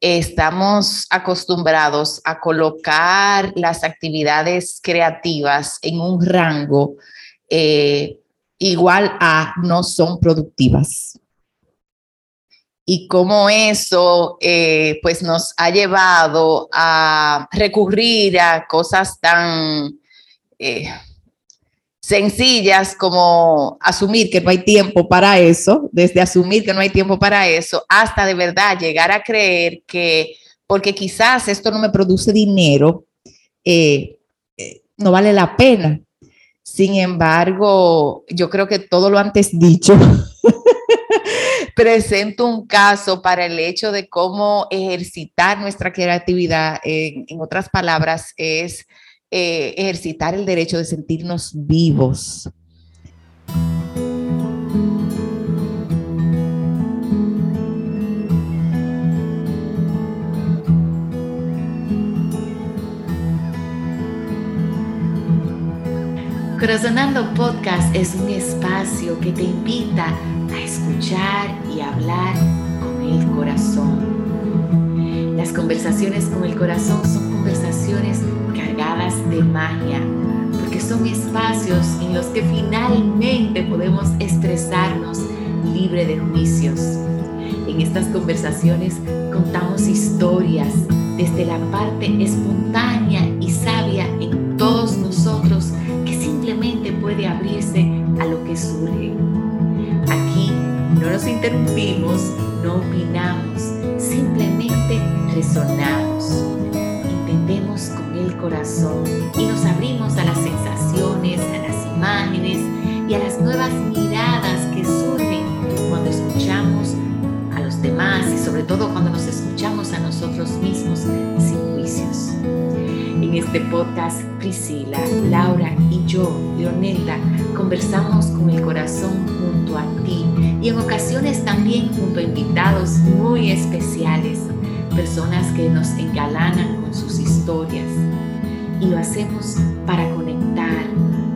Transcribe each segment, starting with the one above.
estamos acostumbrados a colocar las actividades creativas en un rango eh, igual a no son productivas. Y cómo eso eh, pues nos ha llevado a recurrir a cosas tan eh, sencillas como asumir que no hay tiempo para eso, desde asumir que no hay tiempo para eso, hasta de verdad llegar a creer que porque quizás esto no me produce dinero, eh, eh, no vale la pena. Sin embargo, yo creo que todo lo antes dicho presento un caso para el hecho de cómo ejercitar nuestra creatividad, en otras palabras, es eh, ejercitar el derecho de sentirnos vivos. Corazonando Podcast es un espacio que te invita a escuchar y hablar con el corazón. Las conversaciones con el corazón son conversaciones de magia, porque son espacios en los que finalmente podemos expresarnos libre de juicios. En estas conversaciones contamos historias desde la parte espontánea y sabia en todos nosotros que simplemente puede abrirse a lo que surge. Aquí no nos interrumpimos, no opinamos, resonamos. Entendemos el corazón y nos abrimos a las sensaciones, a las imágenes y a las nuevas miradas que surgen cuando escuchamos a los demás y sobre todo cuando nos escuchamos a nosotros mismos sin juicios. En este podcast, Priscila, Laura y yo, Leonelda, conversamos con el corazón junto a ti y en ocasiones también junto a invitados muy especiales, personas que nos engalanan con sus historias y lo hacemos para conectar,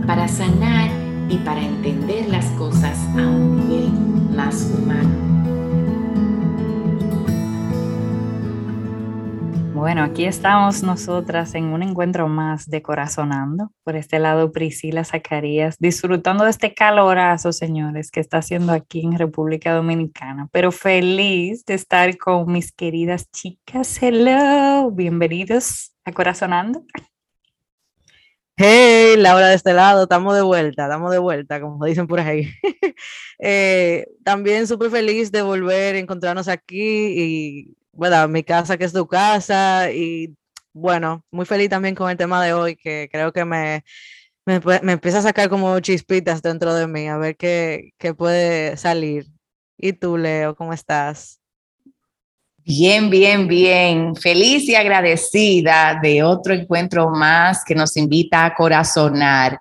para sanar y para entender las cosas a un nivel más humano. Bueno, aquí estamos nosotras en un encuentro más de Corazonando. Por este lado, Priscila Zacarías, disfrutando de este calorazo, señores, que está haciendo aquí en República Dominicana. Pero feliz de estar con mis queridas chicas. Hello, bienvenidos a Corazonando. Hey, Laura de este lado, estamos de vuelta, estamos de vuelta, como dicen por ahí. Eh, también súper feliz de volver a encontrarnos aquí y, bueno, mi casa que es tu casa y, bueno, muy feliz también con el tema de hoy que creo que me, me, me empieza a sacar como chispitas dentro de mí, a ver qué, qué puede salir. ¿Y tú, Leo, cómo estás? Bien, bien, bien. Feliz y agradecida de otro encuentro más que nos invita a corazonar.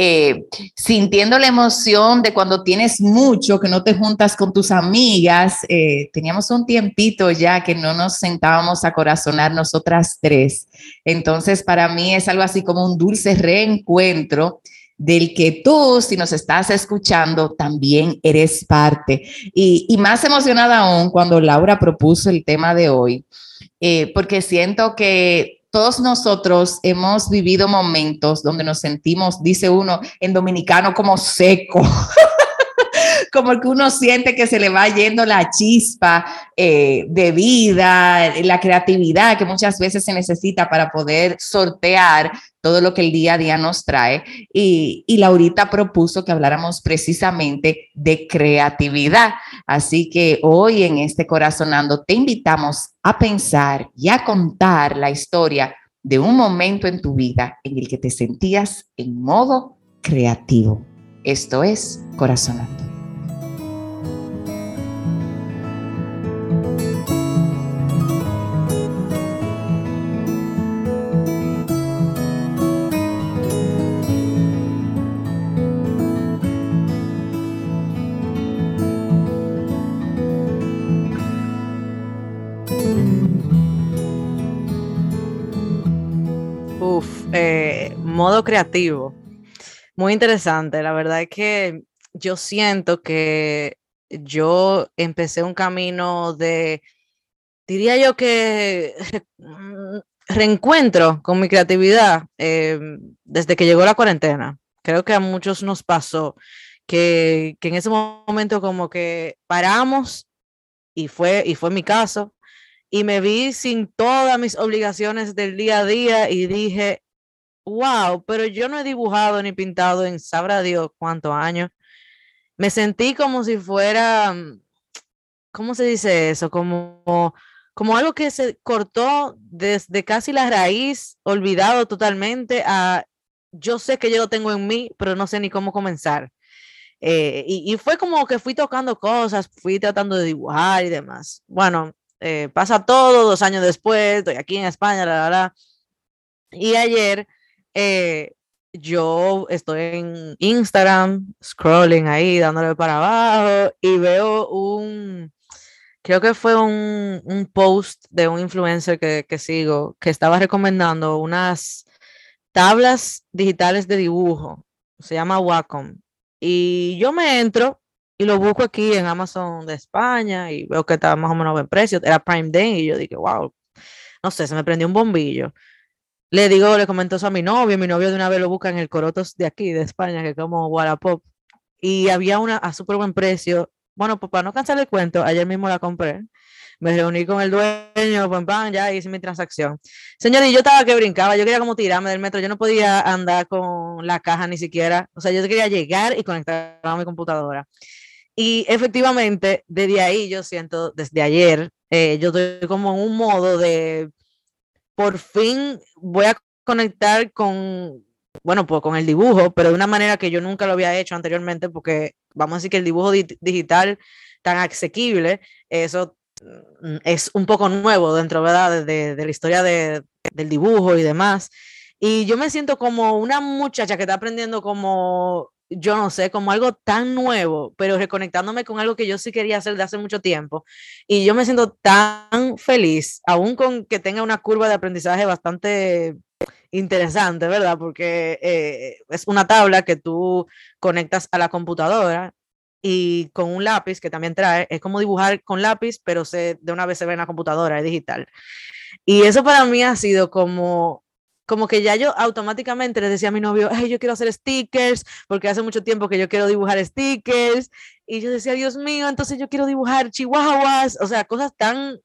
Eh, sintiendo la emoción de cuando tienes mucho, que no te juntas con tus amigas. Eh, teníamos un tiempito ya que no nos sentábamos a corazonar nosotras tres. Entonces, para mí es algo así como un dulce reencuentro del que tú, si nos estás escuchando, también eres parte. Y, más emocionada aún cuando Laura propuso el tema de hoy, eh, porque siento que todos nosotros hemos vivido momentos donde nos sentimos, dice uno en dominicano, como seco. como que uno siente que se le va yendo la chispa eh, de vida, la creatividad que muchas veces se necesita para poder sortear todo lo que el día a día nos trae. Y, y Laurita propuso que habláramos precisamente de creatividad. Así que hoy en este Corazonando te invitamos a pensar y a contar la historia de un momento en tu vida en el que te sentías en modo creativo. Esto es Corazonando. Modo creativo. Muy interesante. La verdad es que yo siento que yo empecé un camino de diría yo que mm, reencuentro con mi creatividad em, desde que llegó la cuarentena. Creo que a muchos nos pasó que, que, en ese momento como que paramos y fue, y fue mi caso y me vi sin todas mis obligaciones del día a día y dije, wow, pero yo no he dibujado ni pintado en sabrá Dios cuántos años. Me sentí como si fuera, mm, ¿cómo se dice eso? Como, como algo que se cortó desde casi la raíz, olvidado totalmente a, yo sé que yo lo tengo en mí, pero no sé ni cómo comenzar. Eh, y, y, fue como que fui tocando cosas, fui tratando de dibujar y demás. Bueno, eh, pasa todo, dos años después, estoy aquí en España, la, la, la. Y ayer eh, yo estoy en Instagram, scrolling ahí, dándole para abajo, y veo un, creo que fue un, un post de un influencer que, que, sigo, que estaba recomendando unas tablas digitales de dibujo, se llama Wacom, y yo me entro y lo busco aquí en Amazon de España y veo que está más o menos buen precio, era Prime Day, y yo dije, wow, no sé, se me prendió un bombillo. Le digo, le comento eso a mi novio, mi novio de una vez lo busca en el Corotos de aquí, de España, que como Wallapop, y había una a súper buen precio. Bueno, pues para no cansar el cuento, ayer mismo la compré. Me reuní con el dueño, pam, pam, ya hice mi transacción. Señor, y yo estaba que brincaba, yo quería como tirarme del metro, yo no podía andar con la caja ni siquiera, o sea, yo quería llegar y conectar a mi computadora. Y efectivamente, desde ahí yo siento, desde ayer, eh, yo estoy como en un modo de por fin voy a conectar con, bueno, pues con el dibujo, pero de una manera que yo nunca lo había hecho anteriormente, porque vamos a decir que el dibujo digital tan asequible, eso mm, es un poco nuevo dentro ¿verdad? De, la historia de, del dibujo y demás. Y yo me siento como una muchacha que está aprendiendo como yo no sé, como algo tan nuevo, pero reconectándome con algo que yo sí quería hacer de hace mucho tiempo. Y yo me siento tan feliz, aún con que tenga una curva de aprendizaje bastante interesante, ¿verdad? Porque eh, es una tabla que tú conectas a la computadora y con un lápiz que también trae, es como dibujar con lápiz, pero se, de una vez se ve en la computadora, es digital. Y eso para mí ha sido como como que ya yo automáticamente le decía a mi novio, ay, yo quiero hacer stickers, porque hace mucho tiempo que yo quiero dibujar stickers, y yo decía, Dios mío, entonces yo quiero dibujar chihuahuas, o sea, cosas tan,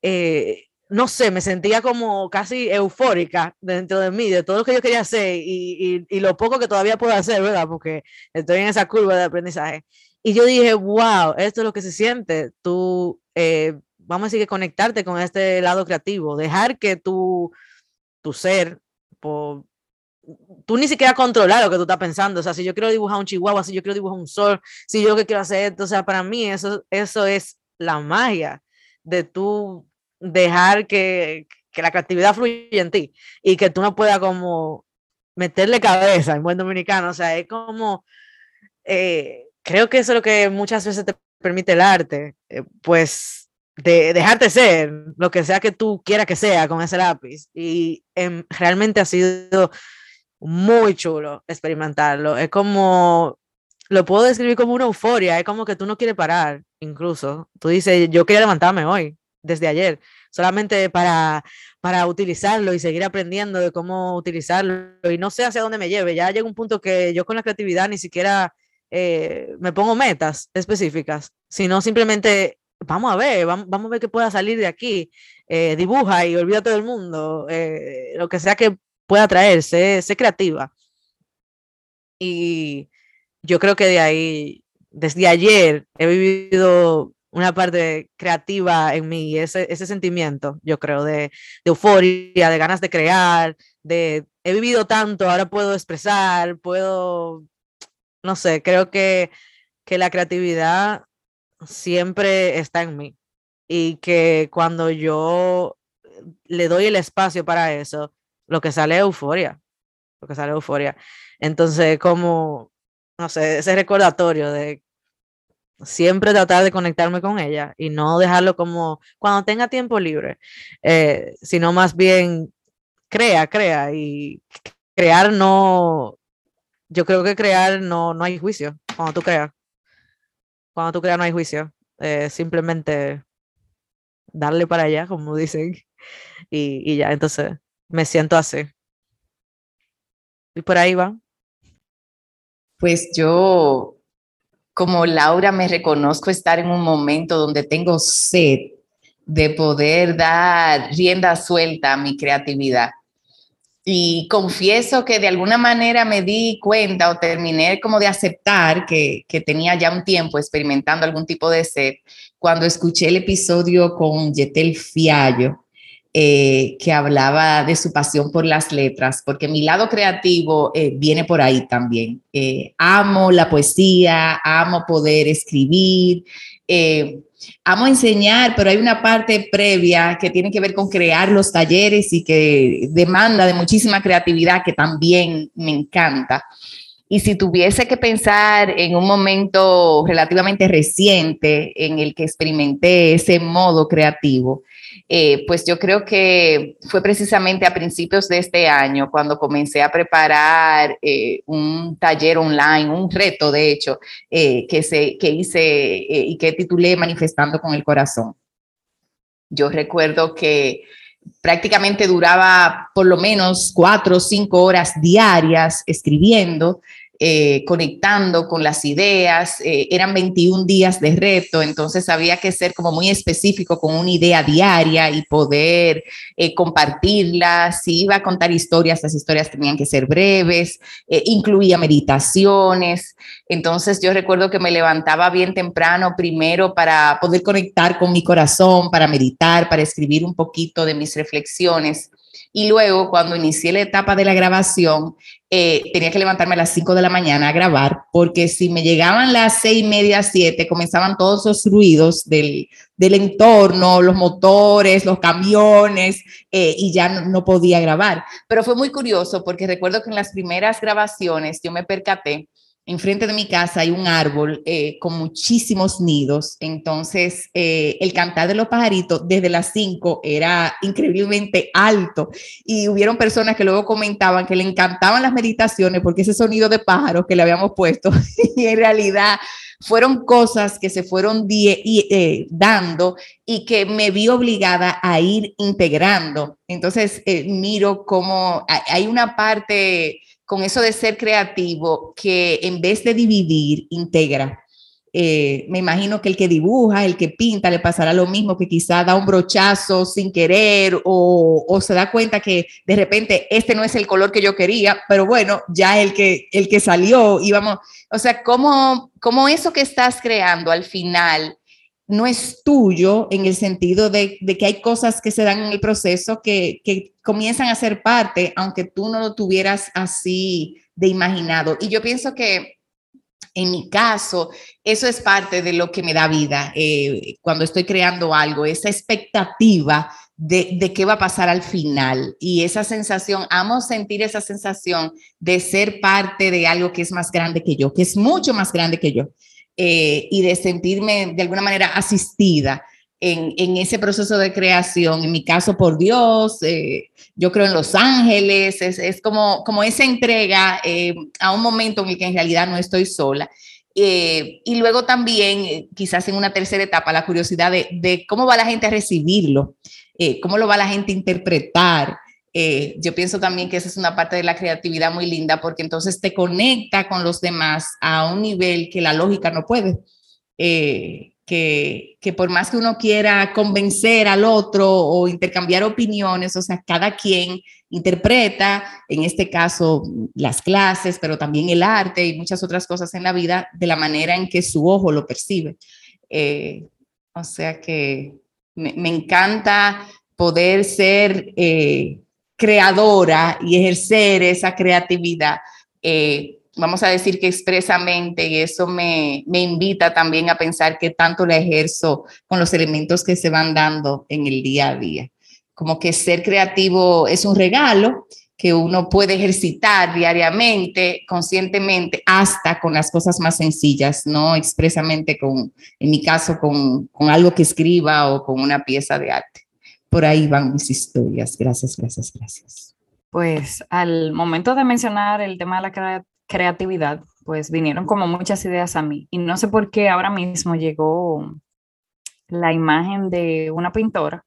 eh, no sé, me sentía como casi eufórica dentro de mí, de todo lo que yo quería hacer y, y, y lo poco que todavía puedo hacer, ¿verdad? Porque estoy en esa curva de aprendizaje. Y yo dije, wow, esto es lo que se siente, tú, eh, vamos a decir que conectarte con este lado creativo, dejar que tú tu ser, por, tú ni siquiera controlar lo que tú estás pensando. O sea, si yo quiero dibujar un chihuahua, si yo quiero dibujar un sol, si yo que quiero hacer esto, o sea, para mí eso, eso es la magia de tú dejar que, que la creatividad fluya en ti y que tú no puedas como meterle cabeza en buen dominicano. O sea, es como, eh, creo que eso es lo que muchas veces te permite el arte. Eh, pues de dejarte ser lo que sea que tú quieras que sea con ese lápiz. Y em, realmente ha sido muy chulo experimentarlo. Es como, lo puedo describir como una euforia, es como que tú no quieres parar, incluso. Tú dices, yo quería levantarme hoy, desde ayer, solamente para, para utilizarlo y seguir aprendiendo de cómo utilizarlo. Y no sé hacia dónde me lleve. Ya llega un punto que yo con la creatividad ni siquiera... Eh, me pongo metas específicas, sino simplemente vamos a ver, vamos, vamos, a ver qué pueda salir de aquí. Eh, dibuja y olvídate del mundo, eh, lo que sea que pueda traer, sé, sé, creativa. Y yo creo que de ahí, desde ayer, he vivido una parte creativa en mí, ese, ese sentimiento, yo creo, de, de euforia, de ganas de crear, de he vivido tanto, ahora puedo expresar, puedo, no sé, creo que, que la creatividad siempre está en mí y que cuando yo le doy el espacio para eso, lo que sale es euforia, lo que sale es euforia. Entonces, como, no sé, ese recordatorio de siempre tratar de conectarme con ella y no dejarlo como cuando tenga tiempo libre, eh, sino más bien crea, crea y crear no, yo creo que crear no, no hay juicio cuando tú creas cuando tú creas no hay juicio. Eh, simplemente darle para allá, como dicen, y, y ya, entonces me siento así. Y por ahí va. Pues yo, como Laura, me reconozco estar en un momento donde tengo sed de poder dar rienda suelta a mi creatividad. Y confieso que de alguna manera me di cuenta o terminé como de aceptar que, que tenía ya un tiempo experimentando algún tipo de sed cuando escuché el episodio con Yetel Fiallo, eh, que hablaba de su pasión por las letras, porque mi lado creativo eh, viene por ahí también. Eh, amo la poesía, amo poder escribir, amo enseñar, pero hay una parte previa que tiene que ver con crear los talleres y que demanda de muchísima creatividad que también me encanta. Y si tuviese que pensar en un momento relativamente reciente en el que experimenté ese modo creativo, eh, pues yo creo que fue precisamente a principios de este año cuando comencé a preparar eh, un taller online, un reto de hecho, eh, que, se, que hice y que titulé Manifestando con el Corazón. Yo recuerdo que prácticamente duraba por lo menos cuatro o cinco horas diarias escribiendo eh, conectando con las ideas. Eh, eran 21 días de reto, entonces había que ser como muy específico con una idea diaria y poder eh, compartirla. Si iba a contar historias, las historias tenían que ser breves, incluía meditaciones. Entonces yo recuerdo que me levantaba bien temprano primero para poder conectar con mi corazón, para meditar, para escribir un poquito de mis reflexiones. Y luego, cuando inicié la etapa de la grabación, eh, tenía que levantarme a las 5 de la mañana a grabar, porque si me llegaban las seis y media, siete, comenzaban todos esos ruidos del, del entorno, los motores, los camiones, eh, y ya no, no podía grabar. Pero fue muy curioso porque recuerdo que en las primeras grabaciones yo me percaté enfrente de mi casa hay un árbol eh, con muchísimos nidos, entonces eh, el cantar de los pajaritos desde las 5 era increíblemente alto y hubieron personas que luego comentaban que le encantaban las meditaciones porque ese sonido de pájaros que le habíamos puesto y en realidad fueron cosas que se fueron eh, dando y que me vi obligada a ir integrando. Entonces, miro cómo hay una parte con eso de ser creativo que en vez de dividir, integra. Eh, me imagino que el que dibuja, el que pinta, le pasará lo mismo, que quizá da un brochazo sin querer o, o, se da cuenta que de repente este no es el color que yo quería, pero bueno, ya el que, el que salió, íbamos, o sea, cómo, cómo eso que estás creando al final no es tuyo en el sentido de, que hay cosas que se dan en el proceso que, comienzan a ser parte, aunque tú no lo tuvieras así de imaginado. Y yo pienso que en mi caso, eso es parte de lo que me da vida eh, cuando estoy creando algo, esa expectativa de, de, qué va a pasar al final y esa sensación, amo sentir esa sensación de ser parte de algo que es más grande que yo, que es mucho más grande que yo. Eh, y de sentirme de alguna manera asistida en, en, ese proceso de creación. En mi caso, por Dios, eh, yo creo en los ángeles, es, es como, como esa entrega eh, a un momento en el que en realidad no estoy sola. y luego también, quizás en una tercera etapa, la curiosidad de, de cómo va la gente a recibirlo, cómo lo va la gente a interpretar. Eh, yo pienso también que esa es una parte de la creatividad muy linda porque entonces te conecta con los demás a un nivel que la lógica no puede. Eh, que, que, por más que uno quiera convencer al otro o intercambiar opiniones, o sea, cada quien interpreta, en este caso, las clases, pero también el arte y muchas otras cosas en la vida de la manera en que su ojo lo percibe. Eh, o sea que me, me, encanta poder ser creadora y ejercer esa creatividad, eh, vamos a decir que expresamente, y eso me, me invita también a pensar que tanto la ejerzo con los elementos que se van dando en el día a día. Como que ser creativo es un regalo que uno puede ejercitar diariamente, conscientemente, hasta con las cosas más sencillas, no expresamente con, en mi caso, con, con algo que escriba o con una pieza de arte por ahí van mis historias. Gracias, gracias, gracias. Pues al momento de mencionar el tema de la creatividad, pues vinieron como muchas ideas a mí y no sé por qué ahora mismo llegó la imagen de una pintora,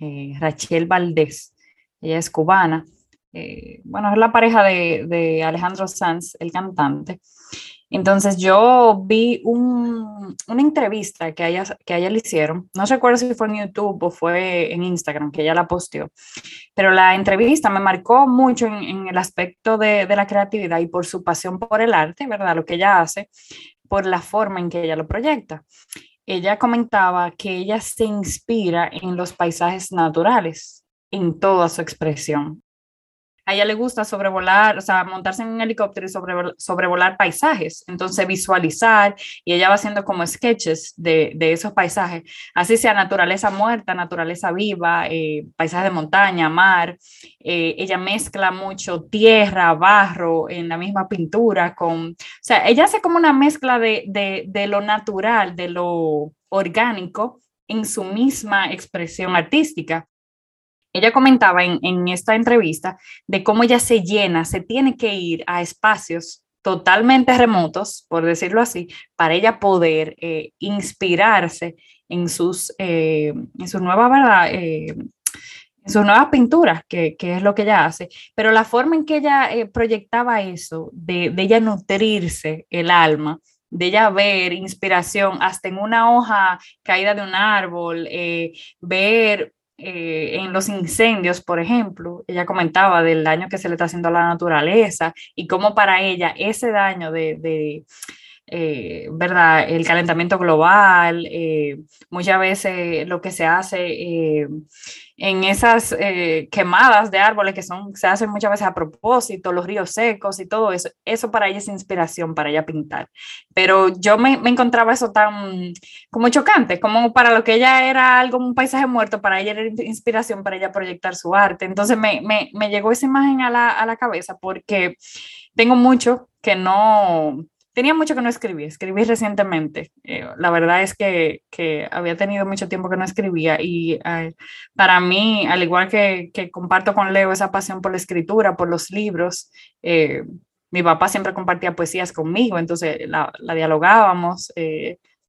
eh, Rachel Valdés. Ella es cubana. Eh, bueno, es la pareja de, de Alejandro Sanz, el cantante. Entonces yo vi una entrevista que a, ella, que ella le hicieron, no recuerdo si fue en YouTube o fue en Instagram, que ella la posteó, pero la entrevista me marcó mucho en, el aspecto de, de, la creatividad y por su pasión por el arte, ¿verdad? Lo que ella hace, por la forma en que ella lo proyecta. Ella comentaba que ella se inspira en los paisajes naturales, en toda su expresión a ella le gusta sobrevolar, o sea, montarse en un helicóptero y sobrevolar paisajes, entonces visualizar y ella va haciendo como sketches de, esos paisajes, así sea naturaleza muerta, naturaleza viva, eh, paisajes de montaña, mar, eh, ella mezcla mucho tierra, barro en la misma pintura con, o sea, ella hace como una mezcla de, de lo natural, de lo orgánico en su misma expresión artística. Ella comentaba en, esta entrevista de cómo ella se llena, se tiene que ir a espacios totalmente remotos, por decirlo así, para ella poder eh, inspirarse en sus, eh, en su nueva, ¿verdad? Eh, en sus nuevas pinturas, que, es lo que ella hace, pero la forma en que ella proyectaba eso, de, de, ella nutrirse el alma, de ella ver inspiración hasta en una hoja caída de un árbol, ver eh, en los incendios, por ejemplo, ella comentaba del daño que se le está haciendo a la naturaleza y cómo para ella ese daño de, eh, ¿verdad? El calentamiento global, eh, muchas veces lo que se hace en esas eh, quemadas de árboles que son, se hacen muchas veces a propósito, los ríos secos y todo eso, eso para ella es inspiración para ella pintar. Pero yo me, me encontraba eso tan como chocante, como para lo que ella era algo, un paisaje muerto, para ella era inspiración para ella proyectar su arte. Entonces me, me, me llegó esa imagen a la, a la cabeza porque tengo mucho que no, tenía mucho que no escribí, escribí recientemente. Eh, la verdad es que, que, había tenido mucho tiempo que no escribía y eh, para mí, al igual que, que, comparto con Leo esa pasión por la escritura, por los libros, eh, mi papá siempre compartía poesías conmigo, entonces la, la dialogábamos.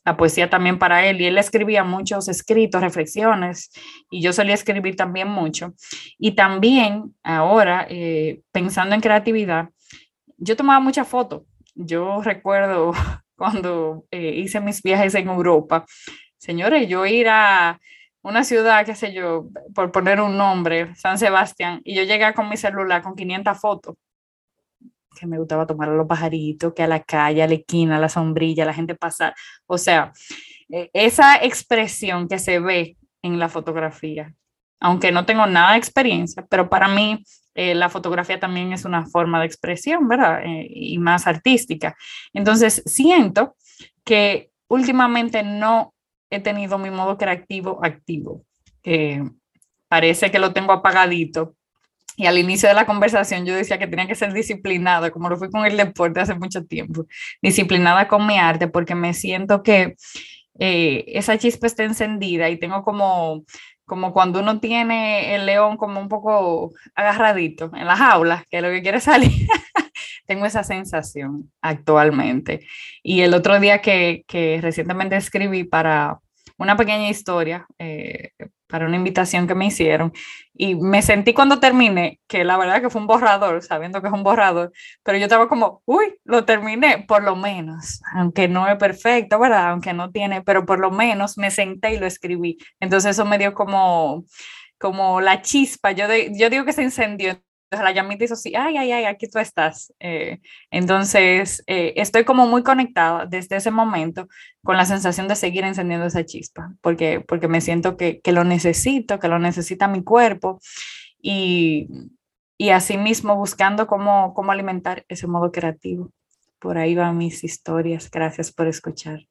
la poesía también para él y él escribía muchos escritos, reflexiones y yo solía escribir también mucho. Y también ahora, pensando en creatividad, yo tomaba muchas fotos yo recuerdo cuando eh, hice mis viajes en Europa, señores, yo ir a una ciudad, qué sé yo, por poner un nombre, San Sebastián, y yo llegué con mi celular con 500 fotos, que me gustaba tomar a los pajaritos, que a la calle, a la esquina, a la sombrilla, la gente pasar. O sea, e, esa expresión que se ve en la fotografía, aunque no tengo nada de experiencia, pero para mí eh, la fotografía también es una forma de expresión, ¿verdad? Eh, y más artística. Entonces, siento que últimamente no he tenido mi modo creativo activo. parece que lo tengo apagadito. Y al inicio de la conversación yo decía que tenía que ser disciplinada, como lo fui con el deporte hace mucho tiempo, disciplinada con mi arte, porque me siento que eh, esa chispa está encendida y tengo como como cuando uno tiene el león como un poco agarradito en la jaula, que es lo que quiere salir. Tengo esa sensación actualmente. Y el otro día que, que recientemente escribí para una pequeña historia, eh, para una invitación que me hicieron y me sentí cuando terminé, que la verdad que fue un borrador, sabiendo que es un borrador, pero yo estaba como, uy, lo terminé, por lo menos, aunque no es perfecto, ¿verdad? Aunque no tiene, pero por lo menos me senté y lo escribí. Entonces eso me dio como, como la chispa, yo, yo digo que se entonces la llamita hizo así, ay, ay, ay, aquí tú estás. Eh, entonces, eh, estoy como muy conectada desde ese momento con la sensación de seguir encendiendo esa chispa, porque, porque me siento que, que lo necesito, que lo necesita mi cuerpo y, y asimismo buscando cómo, cómo alimentar ese modo creativo. Por ahí van mis historias. Gracias por escuchar.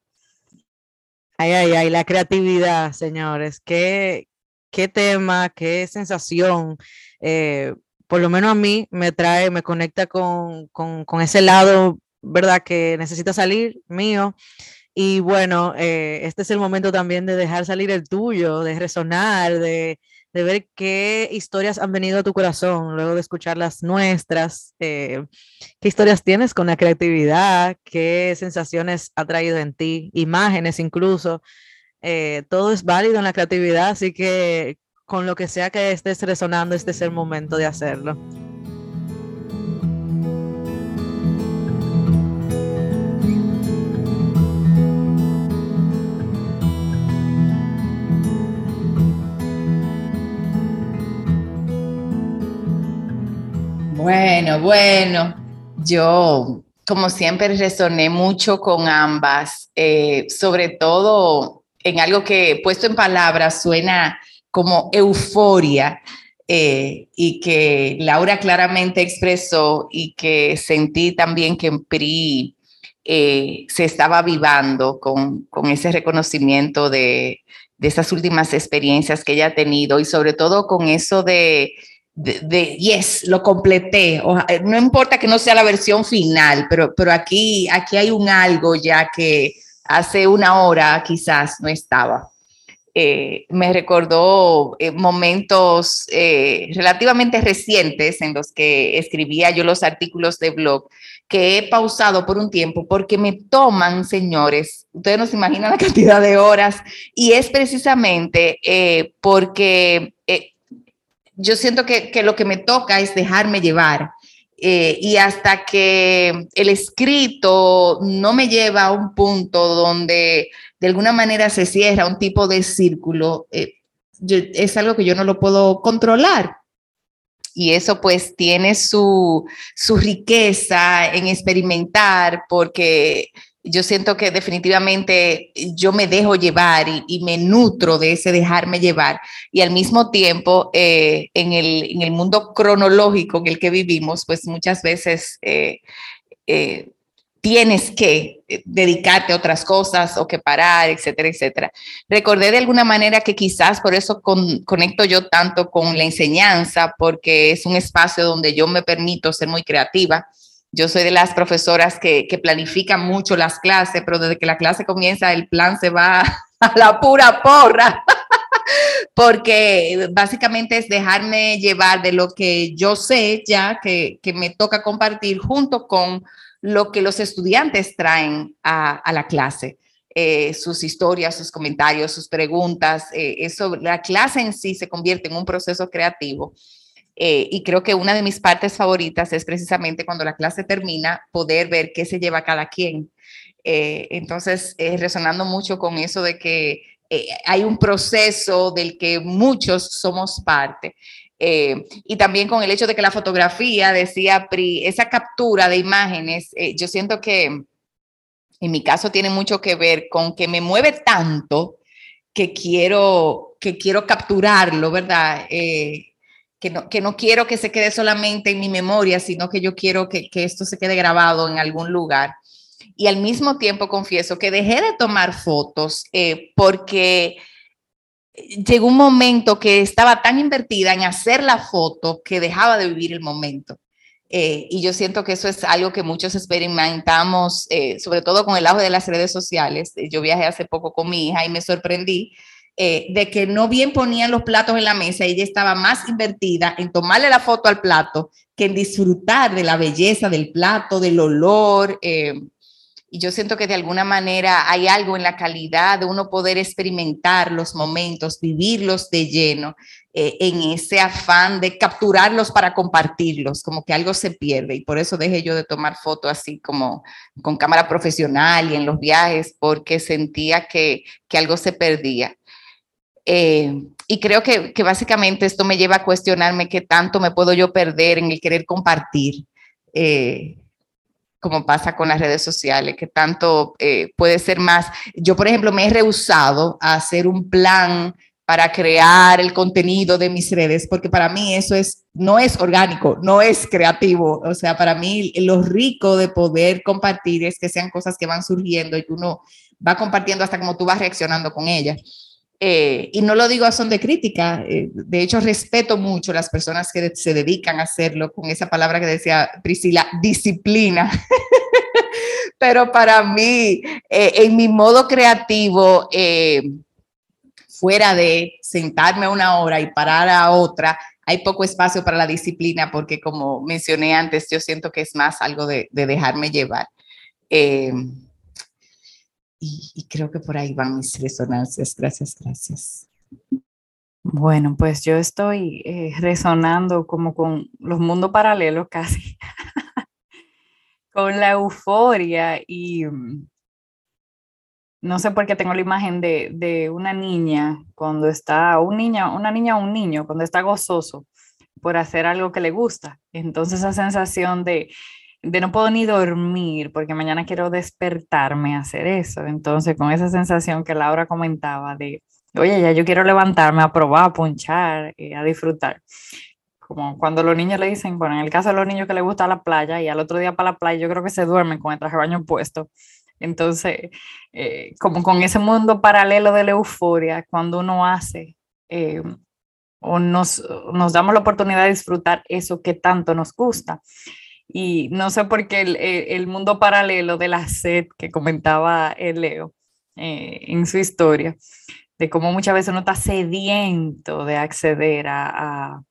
Ay, ay, ay, la creatividad, señores. Qué, qué tema, qué sensación. Eh, por lo menos a mí me trae, me conecta con, ese lado, ¿verdad? Que necesita salir mío. Y bueno, eh, este es el momento también de dejar salir el tuyo, de resonar, de, ver qué historias han venido a tu corazón luego de escuchar las nuestras, eh, qué historias tienes con la creatividad, qué sensaciones ha traído en ti, imágenes incluso. Eh, todo es válido en la creatividad, así que con lo que sea que estés resonando, este es el momento de hacerlo. Bueno, bueno, yo como siempre resoné mucho con ambas, eh, sobre todo en algo que puesto en palabras suena como euforia eh, y que Laura claramente expresó y que sentí también que en PRI eh, se estaba vivando con, con ese reconocimiento de, de esas últimas experiencias que ella ha tenido y sobre todo con eso de de, yes, lo completé. Eh, no importa que no sea la versión final, pero, pero aquí, aquí hay un algo ya que hace una hora quizás no estaba. Eh, me recordó eh, momentos relativamente recientes en los que escribía yo los artículos de blog que he pausado por un tiempo porque me toman, señores, ustedes no se imaginan la cantidad de horas y es precisamente porque yo siento que, lo que me toca es dejarme llevar. Eh, y hasta que el escrito no me lleva a un punto donde de alguna manera se cierra un tipo de círculo, eh, es algo que yo no lo puedo controlar. Y eso pues tiene su, su riqueza en experimentar porque yo siento que definitivamente yo me dejo llevar y, me nutro de ese dejarme llevar. Y al mismo tiempo, eh, en, el, mundo cronológico en el que vivimos, pues muchas veces eh, tienes que dedicarte a otras cosas o que parar, etcétera, etcétera. Recordé de alguna manera que quizás por eso conecto yo tanto con la enseñanza, porque es un espacio donde yo me permito ser muy creativa yo soy de las profesoras que, que planifican mucho las clases, pero desde que la clase comienza el plan se va a la pura porra, porque básicamente es dejarme llevar de lo que yo sé ya que, que me toca compartir junto con lo que los estudiantes traen a, la clase. Eh, sus historias, sus comentarios, sus preguntas, eh, la clase en sí se convierte en un proceso creativo eh, y creo que una de mis partes favoritas es precisamente cuando la clase termina, poder ver qué se lleva cada quien. Eh, entonces, resonando mucho con eso de que hay un proceso del que muchos somos parte. Y también con el hecho de que la fotografía, decía Pri, esa captura de imágenes, yo siento que en mi caso tiene mucho que ver con que me mueve tanto que quiero, que quiero capturarlo, ¿verdad? que no, quiero que se quede solamente en mi memoria, sino que yo quiero que, esto se quede grabado en algún lugar. Y al mismo tiempo confieso que dejé de tomar fotos eh, porque llegó un momento que estaba tan invertida en hacer la foto que dejaba de vivir el momento. Eh, y yo siento que eso es algo que muchos experimentamos, eh, sobre todo con el auge de las redes sociales. Yo viajé hace poco con mi hija y me sorprendí eh, de que no bien ponían los platos en la mesa, ella estaba más invertida en tomarle la foto al plato que en disfrutar de la belleza del plato, del olor. Y yo siento que de alguna manera hay algo en la calidad de uno poder experimentar los momentos, vivirlos de lleno, eh, en ese afán de capturarlos para compartirlos, como que algo se pierde. Y por eso dejé yo de tomar fotos así como con cámara profesional y en los viajes, porque sentía que, que algo se perdía. Eh, y creo que, básicamente esto me lleva a cuestionarme qué tanto me puedo yo perder en el querer compartir, eh, como pasa con las redes sociales, qué tanto eh, puede ser más. Yo, por ejemplo, me he rehusado a hacer un plan para crear el contenido de mis redes, porque para mí eso es, no es orgánico, no es creativo. O sea, para mí lo rico de poder compartir es que sean cosas que van surgiendo y que uno va compartiendo hasta como tú vas reaccionando con ellas. Eh, y no lo digo a son de crítica, eh, de hecho respeto mucho las personas que se dedican a hacerlo con esa palabra que decía Priscila, disciplina. Pero para mí, eh, en mi modo creativo, fuera de sentarme una hora y parar a otra, hay poco espacio para la disciplina porque como mencioné antes, yo siento que es más algo de, de dejarme llevar. Y, creo que por ahí van mis resonancias. Gracias, gracias. Bueno, pues yo estoy eh, resonando como con los mundos paralelos casi, con la euforia y mm, no sé por qué tengo la imagen de, de, una niña cuando está, un niño, una niña o un niño cuando está gozoso por hacer algo que le gusta. Entonces esa sensación de, de no puedo ni dormir porque mañana quiero despertarme a hacer eso. Entonces, con esa sensación que Laura comentaba de, oye, ya yo quiero levantarme a probar, a punchar, eh, a disfrutar. Como cuando los niños le dicen, bueno, en el caso de los niños que les gusta la playa y al otro día para la playa, yo creo que se duermen con el traje de baño puesto. Entonces, eh, como con ese mundo paralelo de la euforia, cuando uno hace eh, o nos, nos damos la oportunidad de disfrutar eso que tanto nos gusta. Y no sé por qué el, el mundo paralelo de la sed que comentaba el Leo eh, en su historia, de cómo muchas veces uno está sediento de acceder a, a,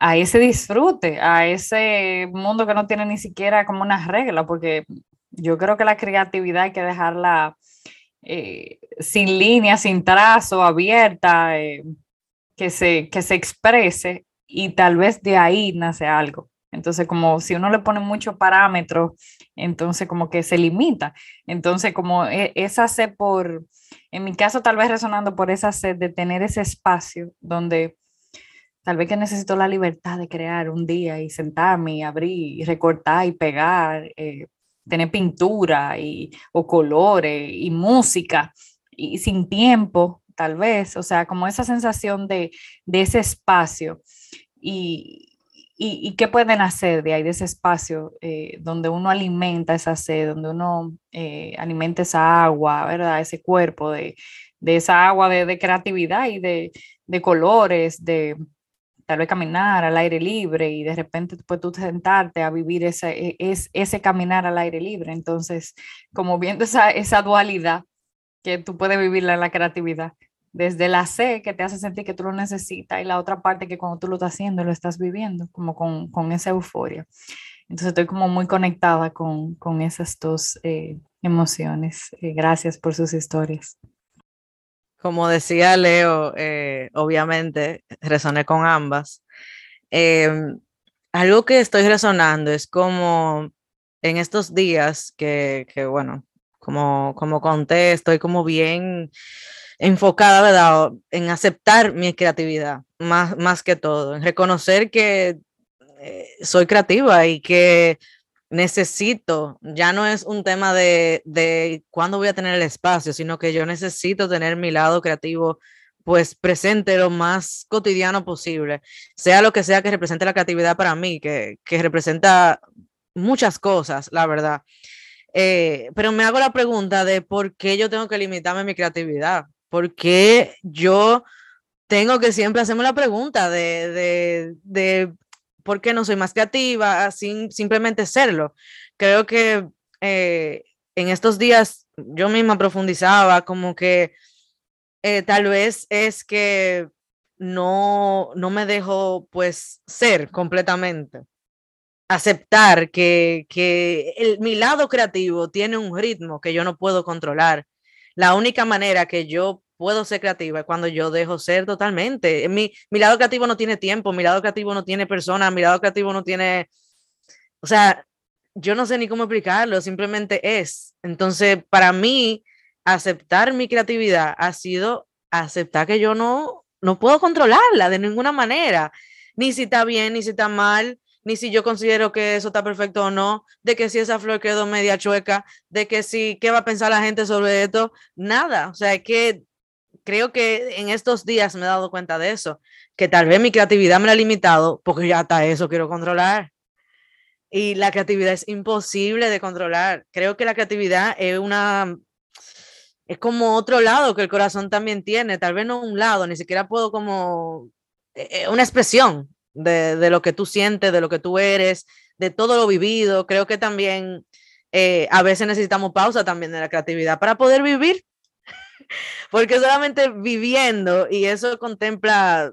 a, ese disfrute, a ese mundo que no tiene ni siquiera como una regla, porque yo creo que la creatividad hay que dejarla eh, sin línea, sin trazo, abierta, eh, que, se, que se exprese y tal vez de ahí nace algo. Entonces, como si uno le pone muchos parámetros, entonces como que se limita. Entonces, como e, esa sed por, en mi caso tal vez resonando por esa sed de tener ese espacio donde tal vez que necesito la libertad de crear un día y sentarme y abrir y recortar y pegar, eh, tener pintura y, o colores y música y sin tiempo, tal vez, o sea, como esa sensación de, de ese espacio. Y, ¿Y, qué pueden hacer de ahí, de ese espacio eh, donde uno alimenta esa sed, donde uno eh, alimenta esa agua, ¿verdad? Ese cuerpo de, esa agua de, creatividad y de, colores, de tal vez caminar al aire libre y de repente pues, tú sentarte a vivir ese, es, ese caminar al aire libre. Entonces, como viendo esa, esa dualidad que tú puedes vivirla en la creatividad desde la C que te hace sentir que tú lo necesitas y la otra parte que cuando tú lo estás haciendo lo estás viviendo, como con, con esa euforia. Entonces estoy como muy conectada con, con esas dos eh, emociones. Eh, gracias por sus historias. Como decía Leo, eh, obviamente resoné con ambas. Em, algo que estoy resonando es como en estos días que, que bueno, como, como conté, estoy como bien enfocada, ¿verdad? En aceptar mi creatividad, más, más que todo, en reconocer que eh, soy creativa y que necesito, ya no es un tema de, de cuándo voy a tener el espacio, sino que yo necesito tener mi lado creativo pues presente lo más cotidiano posible, sea lo que sea que represente la creatividad para mí, que, que representa muchas cosas, la verdad. Eh, pero me hago la pregunta de por qué yo tengo que limitarme mi creatividad. Porque yo tengo que siempre hacerme la pregunta de, de, de por qué no soy más creativa sin simplemente serlo. Creo que eh, en estos días yo misma profundizaba como que eh, tal vez es que no, no me dejo pues ser completamente. Aceptar que, que el, mi lado creativo tiene un ritmo que yo no puedo controlar la única manera que yo puedo ser creativa es cuando yo dejo ser totalmente. Mi, mi lado creativo no tiene tiempo, mi lado creativo no tiene persona, mi lado creativo no tiene, o sea, yo no sé ni cómo explicarlo, simplemente es. Entonces, para mí, aceptar mi creatividad ha sido aceptar que yo no, no puedo controlarla de ninguna manera, ni si está bien, ni si está mal, ni si yo considero que eso está perfecto o no, de que si esa flor quedó media chueca, de que si, ¿qué va a pensar la gente sobre esto? Nada, o sea, que creo que en estos días me he dado cuenta de eso, que tal vez mi creatividad me la ha limitado porque ya hasta eso quiero controlar. Y la creatividad es imposible de controlar. Creo que la creatividad es una es como otro lado que el corazón también tiene, tal vez no un lado, ni siquiera puedo como eh, eh, una expresión, de, lo que tú sientes, de lo que tú eres, de todo lo vivido. Creo que también eh, a veces necesitamos pausa también de la creatividad para poder vivir, porque solamente viviendo, y eso contempla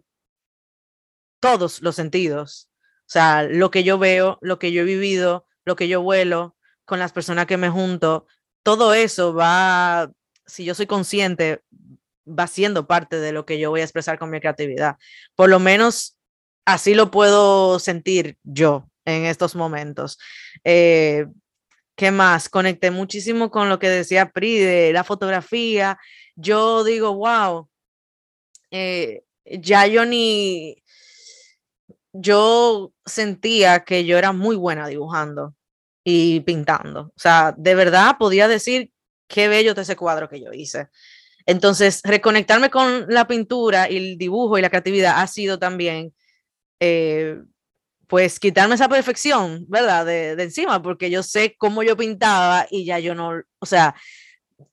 todos los sentidos, o sea, lo que yo veo, lo que yo he vivido, lo que yo vuelo, con las personas que me junto, todo eso va, si yo soy consciente, va siendo parte de lo que yo voy a expresar con mi creatividad. Por lo menos así lo puedo sentir yo en estos momentos. Eh, ¿Qué más? Conecté muchísimo con lo que decía Pri de la fotografía. Yo digo, wow, eh, ya yo ni, yo sentía que yo era muy buena dibujando y pintando. O sea, de verdad podía decir qué bello de ese cuadro que yo hice. Entonces, reconectarme con la pintura y el dibujo y la creatividad ha sido también, eh, pues, quitarme esa perfección, ¿verdad? De, encima, porque yo sé cómo yo pintaba y ya yo no, o sea,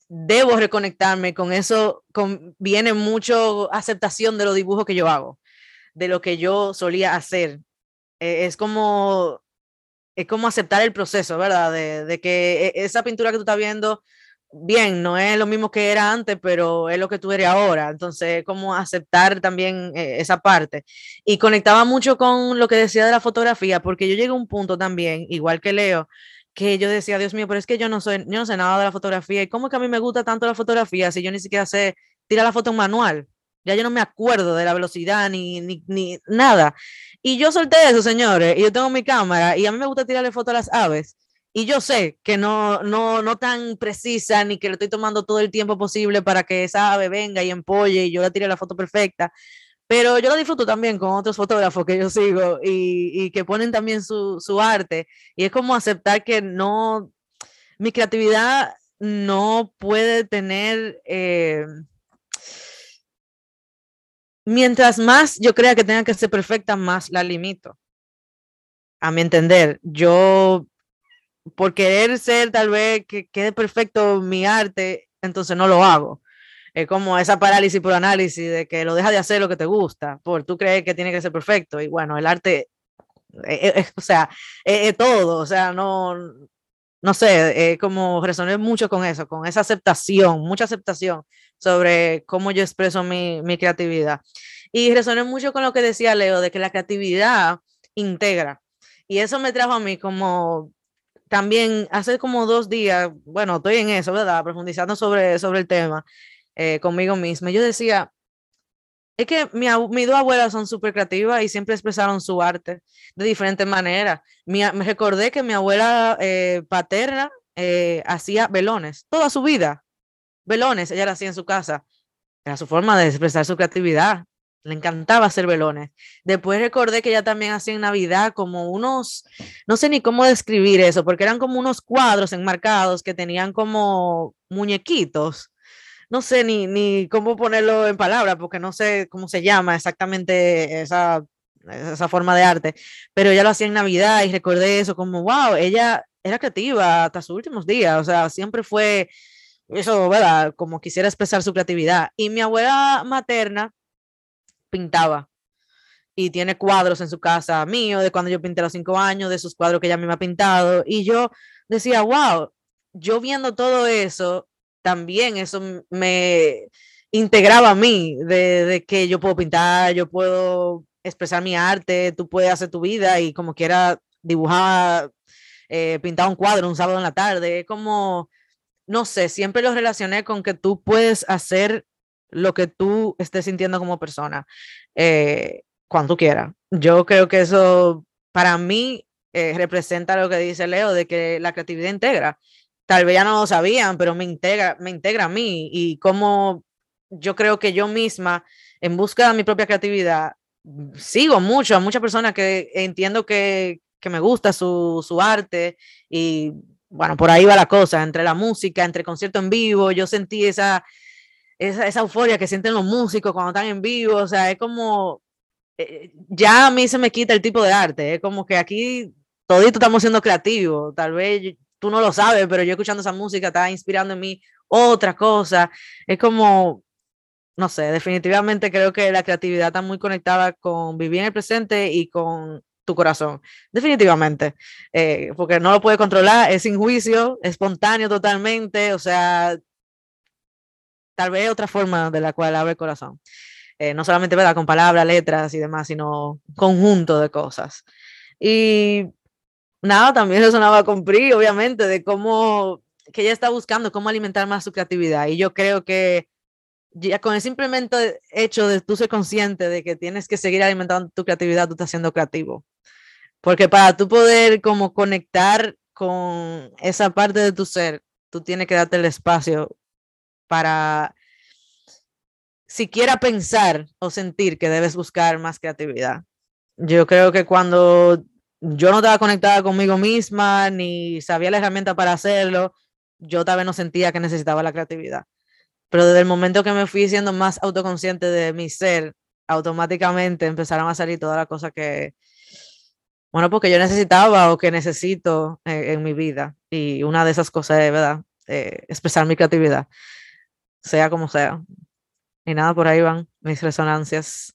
debo reconectarme con eso, con, viene mucho aceptación de los dibujos que yo hago, de lo que yo solía hacer. Eh, es como, es como aceptar el proceso, ¿verdad? De, de que e, esa pintura que tú estás viendo bien, no es lo mismo que era antes, pero es lo que tú eres ahora. Entonces, como aceptar también eh, esa parte. Y conectaba mucho con lo que decía de la fotografía, porque yo llegué a un punto también, igual que Leo, que yo decía, Dios mío, pero es que yo no, soy, no sé nada de la fotografía. ¿Y cómo es que a mí me gusta tanto la fotografía si yo ni siquiera sé tirar la foto en manual? Ya yo no me acuerdo de la velocidad ni, ni, ni nada. Y yo solté eso, señores, y yo tengo mi cámara y a mí me gusta tirarle foto a las aves y yo sé que no, no, no tan precisa ni que le estoy tomando todo el tiempo posible para que esa ave venga y empolle y yo le tire la foto perfecta, pero yo lo disfruto también con otros fotógrafos que yo sigo y, y que ponen también su, su, arte y es como aceptar que no, mi creatividad no puede tener... Eh, mientras más yo crea que tenga que ser perfecta, más la limito. A mi entender, yo por querer ser tal vez que quede perfecto mi arte, entonces no lo hago. Es como esa parálisis por análisis de que lo deja de hacer lo que te gusta, por tú crees que tiene que ser perfecto. Y bueno, el arte, eh, eh, o sea, es todo, o sea, no, no sé, como resoné mucho con eso, con esa aceptación, mucha aceptación sobre cómo yo expreso mi, mi creatividad. Y resoné mucho con lo que decía Leo, de que la creatividad integra. Y eso me trajo a mí como también hace como dos días, bueno, estoy en eso, ¿verdad? Profundizando sobre, sobre el tema eh, conmigo misma. Yo decía, es que mi, mis dos abuelas son súper creativas y siempre expresaron su arte de diferentes maneras. me recordé que mi abuela eh, paterna eh, hacía velones toda su vida. Velones, ella la hacía en su casa. Era su forma de expresar su creatividad. Le encantaba hacer velones. Después recordé que ella también hacía en Navidad como unos, no sé ni cómo describir eso, porque eran como unos cuadros enmarcados que tenían como muñequitos. No sé ni, ni cómo ponerlo en palabras, porque no sé cómo se llama exactamente esa, esa forma de arte, pero ella lo hacía en Navidad y recordé eso como, wow, ella era creativa hasta sus últimos días, o sea, siempre fue eso, ¿verdad? Como quisiera expresar su creatividad. Y mi abuela materna, pintaba y tiene cuadros en su casa mío de cuando yo pinté a los cinco años, de sus cuadros que ella me ha pintado. Y yo decía, wow, yo viendo todo eso, también eso me integraba a mí, de, de, que yo puedo pintar, yo puedo expresar mi arte, tú puedes hacer tu vida y como quiera dibujar, eh, pintar un cuadro un sábado en la tarde, como, no sé, siempre lo relacioné con que tú puedes hacer lo que tú estés sintiendo como persona eh, cuando quieras. Yo creo que eso para mí eh, representa lo que dice Leo de que la creatividad integra. Tal vez ya no lo sabían, pero me integra, me integra a mí y como yo creo que yo misma, en busca de mi propia creatividad, sigo mucho a muchas personas que entiendo que, que me gusta su, su arte y bueno, por ahí va la cosa, entre la música, entre concierto en vivo, yo sentí esa, esa, esa, euforia que sienten los músicos cuando están en vivo, o sea, es como, eh, ya a mí se me quita el tipo de arte, es como que aquí todito estamos siendo creativos, tal vez tú no lo sabes, pero yo escuchando esa música está inspirando en mí otra cosa, es como, no sé, definitivamente creo que la creatividad está muy conectada con vivir en el presente y con tu corazón, definitivamente, eh, porque no lo puede controlar, es sin juicio, espontáneo totalmente, o sea, tal vez otra forma de la cual abre el corazón. Eh, no solamente ¿verdad? con palabras, letras y demás, sino conjunto de cosas. Y nada, también resonaba con PRI, obviamente, de cómo que ella está buscando cómo alimentar más su creatividad. Y yo creo que ya con el simplemente hecho de tú ser consciente de que tienes que seguir alimentando tu creatividad, tú estás siendo creativo. Porque para tú poder como conectar con esa parte de tu ser, tú tienes que darte el espacio para siquiera pensar o sentir que debes buscar más creatividad. Yo creo que cuando yo no estaba conectada conmigo misma ni sabía la herramienta para hacerlo, yo tal vez no sentía que necesitaba la creatividad. Pero desde el momento que me fui siendo más autoconsciente de mi ser, automáticamente empezaron a salir todas las cosas que, bueno, porque yo necesitaba o que necesito en, mi vida. Y una de esas cosas es, ¿verdad? Eh, expresar mi creatividad, sea como sea. Y nada, por ahí van mis resonancias.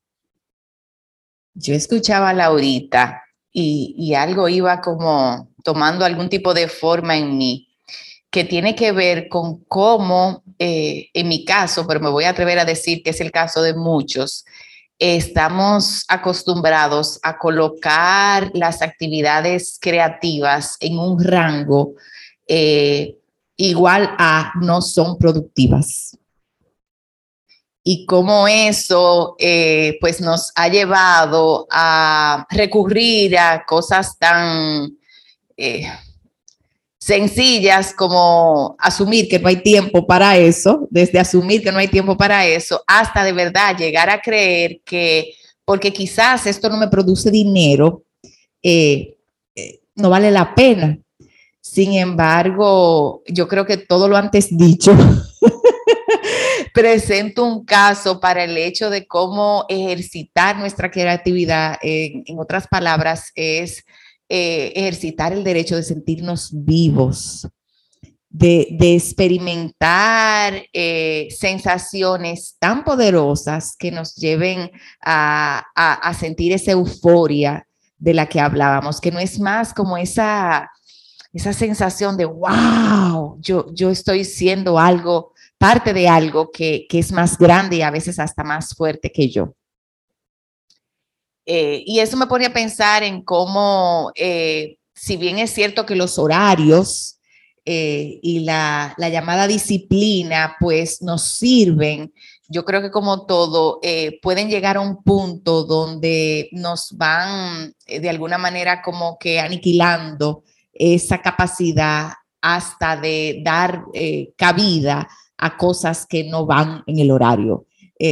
Yo escuchaba a Laurita y, y algo iba como tomando algún tipo de forma en mí que tiene que ver con cómo, eh, en mi caso, pero me voy a atrever a decir que es el caso de muchos, estamos acostumbrados a colocar las actividades creativas en un rango eh, igual a no son productivas. Y cómo eso eh, pues nos ha llevado a recurrir a cosas tan sencillas como asumir que no hay tiempo para eso, desde asumir que no hay tiempo para eso, hasta de verdad llegar a creer que porque quizás esto no me produce dinero, eh, eh, no vale la pena. Sin embargo, yo creo que todo lo antes dicho presento un caso para el hecho de cómo ejercitar nuestra creatividad, en otras palabras, es eh, ejercitar el derecho de sentirnos vivos, de, experimentar eh, sensaciones tan poderosas que nos lleven a, sentir esa euforia de la que hablábamos, que no es más como esa, esa sensación de, wow, yo, yo estoy siendo algo, parte de algo que, que es más grande y a veces hasta más fuerte que yo. Eh, y eso me pone a pensar en cómo, eh, si bien es cierto que los horarios eh, y la, llamada disciplina, pues nos sirven, yo creo que como todo, pueden llegar a un punto donde nos van de alguna manera como que aniquilando esa capacidad hasta de dar cabida a cosas que no van en el horario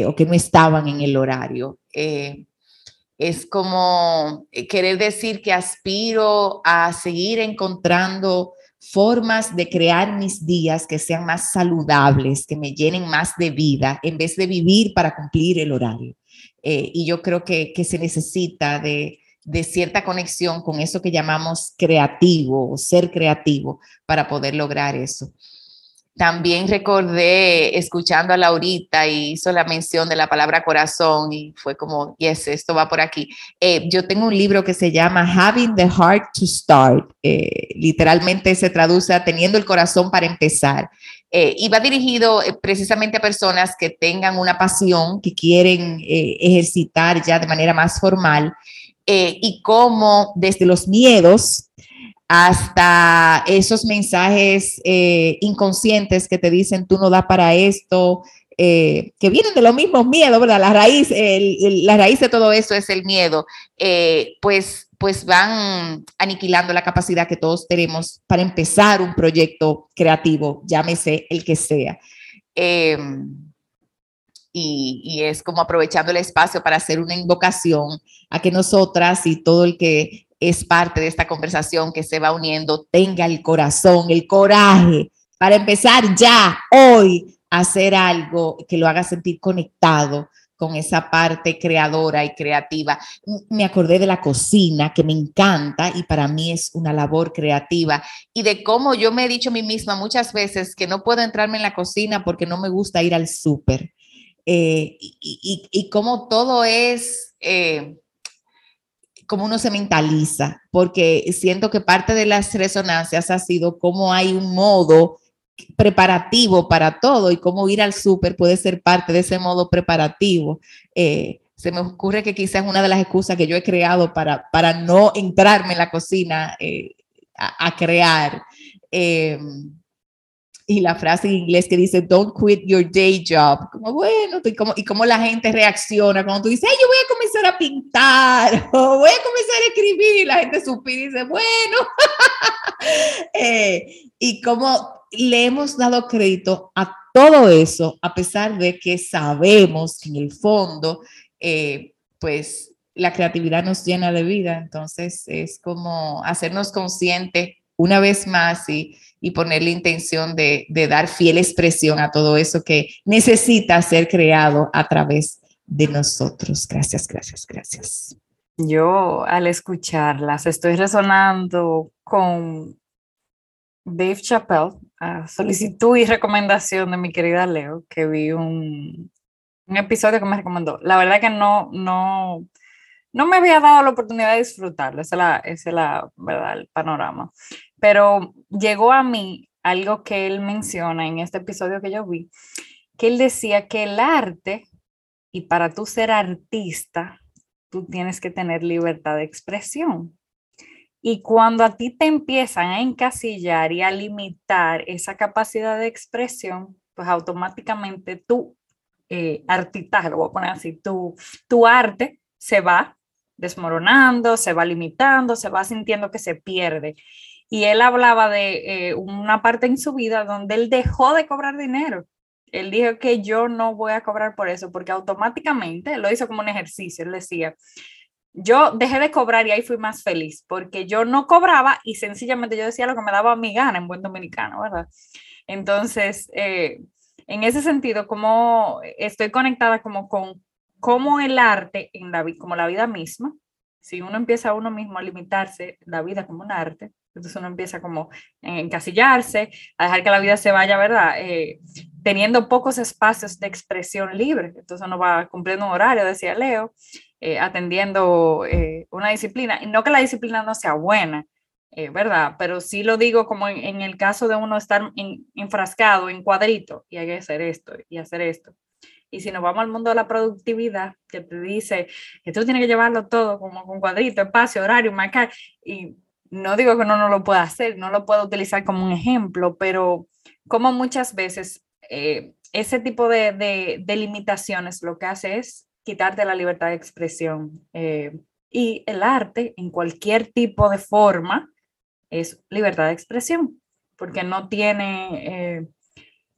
o que no estaban en el horario es como eh, querer decir que aspiro a seguir encontrando formas de crear mis días que sean más saludables, que me llenen más de vida, en vez de vivir para cumplir el horario. Eh, y yo creo que, se necesita de, de, cierta conexión con eso que llamamos creativo o ser creativo para poder lograr eso. También recordé escuchando a Laurita y hizo la mención de la palabra corazón y fue como, yes, esto va por aquí. Eh, yo tengo un libro que se llama Having the Heart to Start. Eh, literalmente se traduce a teniendo el corazón para empezar. Eh, y va dirigido precisamente a personas que tengan una pasión, que quieren ejercitar ya de manera más formal y cómo desde los miedos hasta esos mensajes eh, inconscientes que te dicen tú no das para esto, eh, que vienen de los mismos miedos, ¿verdad? La raíz, la raíz de todo eso es el miedo, eh, pues, pues van aniquilando la capacidad que todos tenemos para empezar un proyecto creativo, llámese el que sea. Y, y, es como aprovechando el espacio para hacer una invocación a que nosotras y todo el que es parte de esta conversación que se va uniendo, tenga el corazón, el coraje para empezar ya, hoy, a hacer algo que lo haga sentir conectado con esa parte creadora y creativa. Me acordé de la cocina, que me encanta y para mí es una labor creativa, y de cómo yo me he dicho a mí misma muchas veces que no puedo entrarme en la cocina porque no me gusta ir al súper. Eh, y, y, cómo todo es... Eh, cómo uno se mentaliza, porque siento que parte de las resonancias ha sido cómo hay un modo preparativo para todo y cómo ir al súper puede ser parte de ese modo preparativo. Eh, se me ocurre que quizás una de las excusas que yo he creado para, para no entrarme en la cocina eh, a, crear. Y la frase en inglés que dice, don't quit your day job. Como bueno, y como, y cómo la gente reacciona cuando tú dices, yo voy a comenzar a pintar o voy a comenzar a escribir y la gente supira y dice, bueno. eh, y cómo le hemos dado crédito a todo eso, a pesar de que sabemos que en el fondo, eh, pues la creatividad nos llena de vida. Entonces es como hacernos conscientes una vez más y, y poner la intención de, dar fiel expresión a todo eso que necesita ser creado a través de nosotros. Gracias, gracias, gracias. Yo al escucharlas estoy resonando con Dave Chappelle, solicitud y recomendación de mi querida Leo, que vi un, episodio que me recomendó. La verdad que no, no, no me había dado la oportunidad de disfrutarlo, ese es, la, ese es la, ¿verdad? el panorama. Pero llegó a mí algo que él menciona en este episodio que yo vi, que él decía que el arte, y para tú ser artista, tú tienes que tener libertad de expresión. Y cuando a ti te empiezan a encasillar y a limitar esa capacidad de expresión, pues automáticamente tú, eh, artista, lo voy a poner así, tu, tu arte se va desmoronando, se va limitando, se va sintiendo que se pierde. Y él hablaba de eh, una parte en su vida donde él dejó de cobrar dinero. Él dijo que yo no voy a cobrar por eso, porque automáticamente lo hizo como un ejercicio. Él decía, yo dejé de cobrar y ahí fui más feliz, porque yo no cobraba y sencillamente yo decía lo que me daba a mi gana en buen dominicano, ¿verdad? Entonces, eh, en ese sentido, como estoy conectada como con cómo el arte, en la, como la vida misma, si uno empieza uno mismo a limitarse la vida como un arte, entonces uno empieza como a encasillarse, a dejar que la vida se vaya, ¿verdad? Eh, teniendo pocos espacios de expresión libre. Entonces uno va cumpliendo un horario, decía Leo, eh, atendiendo eh, una disciplina. Y no que la disciplina no sea buena, ¿verdad? Pero sí lo digo como en, el caso de uno estar enfrascado en cuadrito y hay que hacer esto y hacer esto. Y si nos vamos al mundo de la productividad, que te dice que tú tienes que llevarlo todo como con cuadrito, espacio, horario, marcar, y no digo que uno no lo pueda hacer, no lo puedo utilizar como un ejemplo, pero como muchas veces eh, ese tipo de, de, limitaciones lo que hace es quitarte la libertad de expresión. Eh, y el arte, en cualquier tipo de forma, es libertad de expresión, porque no tiene, eh,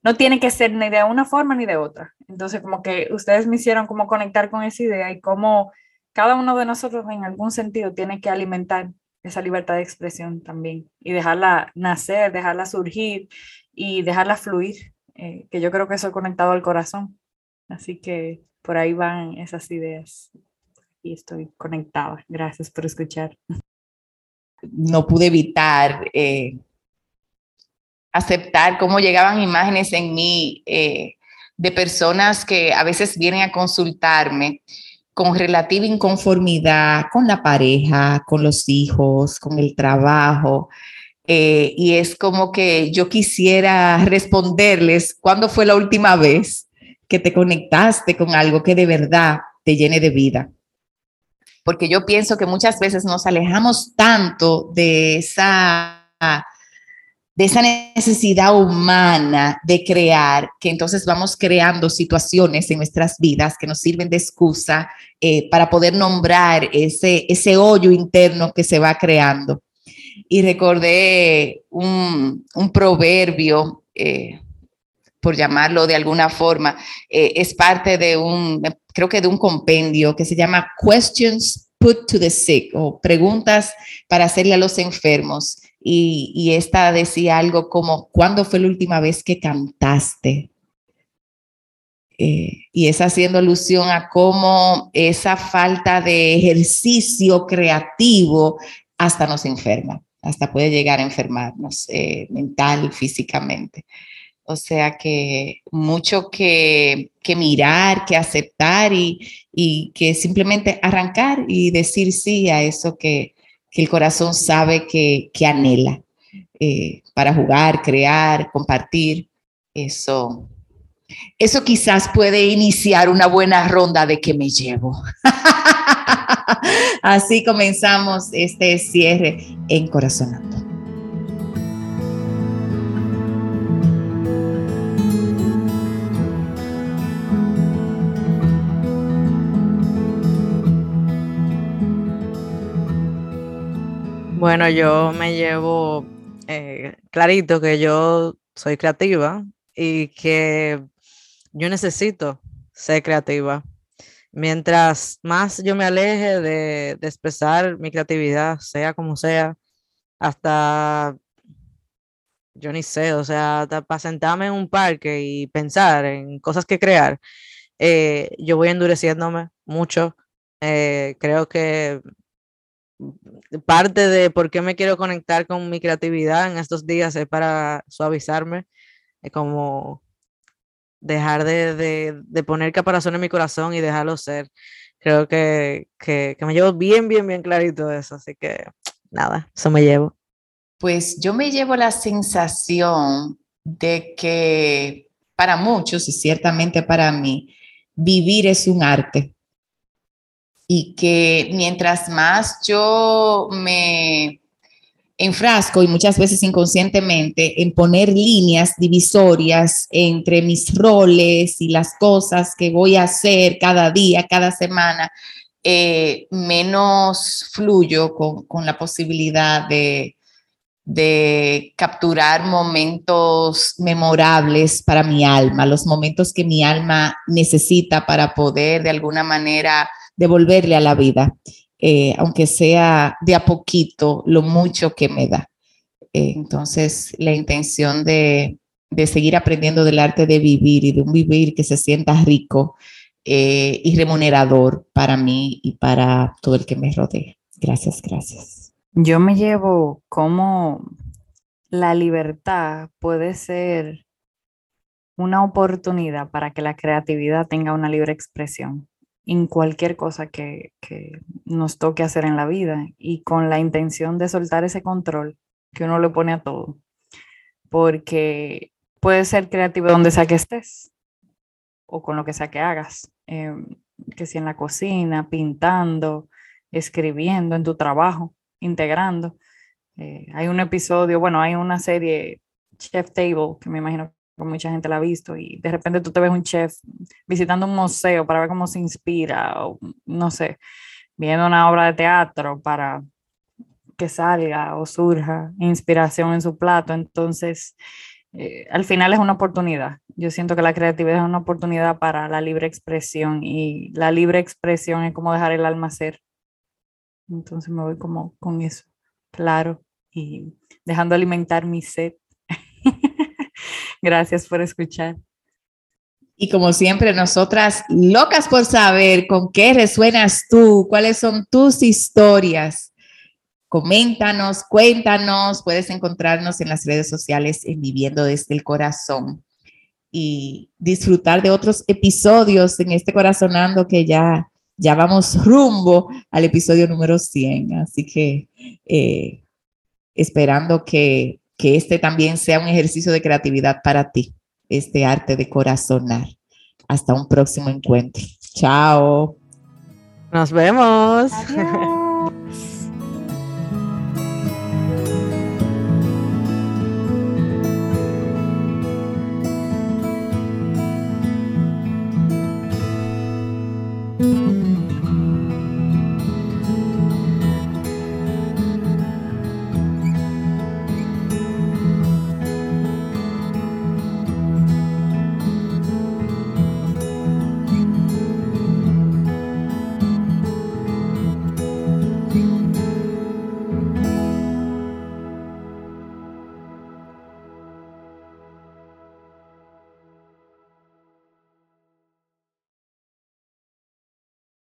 no tiene que ser ni de una forma ni de otra. Entonces, como que ustedes me hicieron como conectar con esa idea y cómo cada uno de nosotros en algún sentido tiene que alimentar esa libertad de expresión también y dejarla nacer, dejarla surgir y dejarla fluir, eh, que yo creo que eso es conectado al corazón. Así que por ahí van esas ideas y estoy conectada. Gracias por escuchar. No pude evitar eh, aceptar cómo llegaban imágenes en mí eh, de personas que a veces vienen a consultarme con relativa inconformidad con la pareja, con los hijos, con el trabajo. Eh, y es como que yo quisiera responderles, ¿cuándo fue la última vez que te conectaste con algo que de verdad te llene de vida? Porque yo pienso que muchas veces nos alejamos tanto de esa de esa necesidad humana de crear, que entonces vamos creando situaciones en nuestras vidas que nos sirven de excusa eh, para poder nombrar ese, ese hoyo interno que se va creando. Y recordé un, un proverbio, eh, por llamarlo de alguna forma, eh, es parte de un, creo que de un compendio que se llama Questions Put to the Sick o preguntas para hacerle a los enfermos y, esta decía algo como, ¿cuándo fue la última vez que cantaste? Eh, y es haciendo alusión a cómo esa falta de ejercicio creativo hasta nos enferma, hasta puede llegar a enfermarnos eh, mental, físicamente. O sea que mucho que, mirar, que aceptar y, y, que simplemente arrancar y decir sí a eso que, que el corazón sabe que, que anhela eh, para jugar, crear, compartir. Eso, eso quizás puede iniciar una buena ronda de que me llevo. Así comenzamos este cierre en Corazonando. Bueno, yo me llevo eh, clarito que yo soy creativa y que yo necesito ser creativa. Mientras más yo me aleje de, expresar mi creatividad, sea como sea, hasta yo ni sé, o sea, para sentarme en un parque y pensar en cosas que crear, eh, yo voy endureciéndome mucho. Eh, creo que parte de por qué me quiero conectar con mi creatividad en estos días es para suavizarme, es como dejar de, poner caparazón en mi corazón y dejarlo ser. Creo que, que, que me llevo bien, bien, bien clarito de eso, así que nada, eso me llevo. Pues yo me llevo la sensación de que para muchos y ciertamente para mí, vivir es un arte. Y que mientras más yo me enfrasco y muchas veces inconscientemente en poner líneas divisorias entre mis roles y las cosas que voy a hacer cada día, cada semana, eh, menos fluyo con la posibilidad de, de capturar momentos memorables para mi alma, los momentos que mi alma necesita para poder de alguna manera devolverle a la vida, eh, aunque sea de a poquito lo mucho que me da. Eh, entonces, la intención de, seguir aprendiendo del arte de vivir y de un vivir que se sienta rico eh, y remunerador para mí y para todo el que me rodea. Gracias, gracias. Yo me llevo como la libertad puede ser una oportunidad para que la creatividad tenga una libre expresión en cualquier cosa que, nos toque hacer en la vida y con la intención de soltar ese control que uno le pone a todo. Porque puede ser creativo donde sea que estés o con lo que sea que hagas, em, que si en la cocina, pintando, escribiendo, en tu trabajo integrando. Eh, hay un episodio, bueno, hay una serie, Chef Table, que me imagino que mucha gente la ha visto, y de repente tú te ves un chef visitando un museo para ver cómo se inspira, o no sé, viendo una obra de teatro para que salga o surja inspiración en su plato. Entonces, eh, al final es una oportunidad. Yo siento que la creatividad es una oportunidad para la libre expresión y la libre expresión es como dejar el alma ser entonces me voy como con eso, claro, y dejando alimentar mi sed. Gracias por escuchar. Y como siempre, nosotras locas por saber con qué resuenas tú, cuáles son tus historias. Coméntanos, cuéntanos, puedes encontrarnos en las redes sociales en Viviendo desde el Corazón y disfrutar de otros episodios en este Corazonando que ya ya vamos rumbo al episodio número 100, así que eh, esperando que, que este también sea un ejercicio de creatividad para ti, este arte de corazonar. Hasta un próximo encuentro. Chao. Nos vemos. Adiós.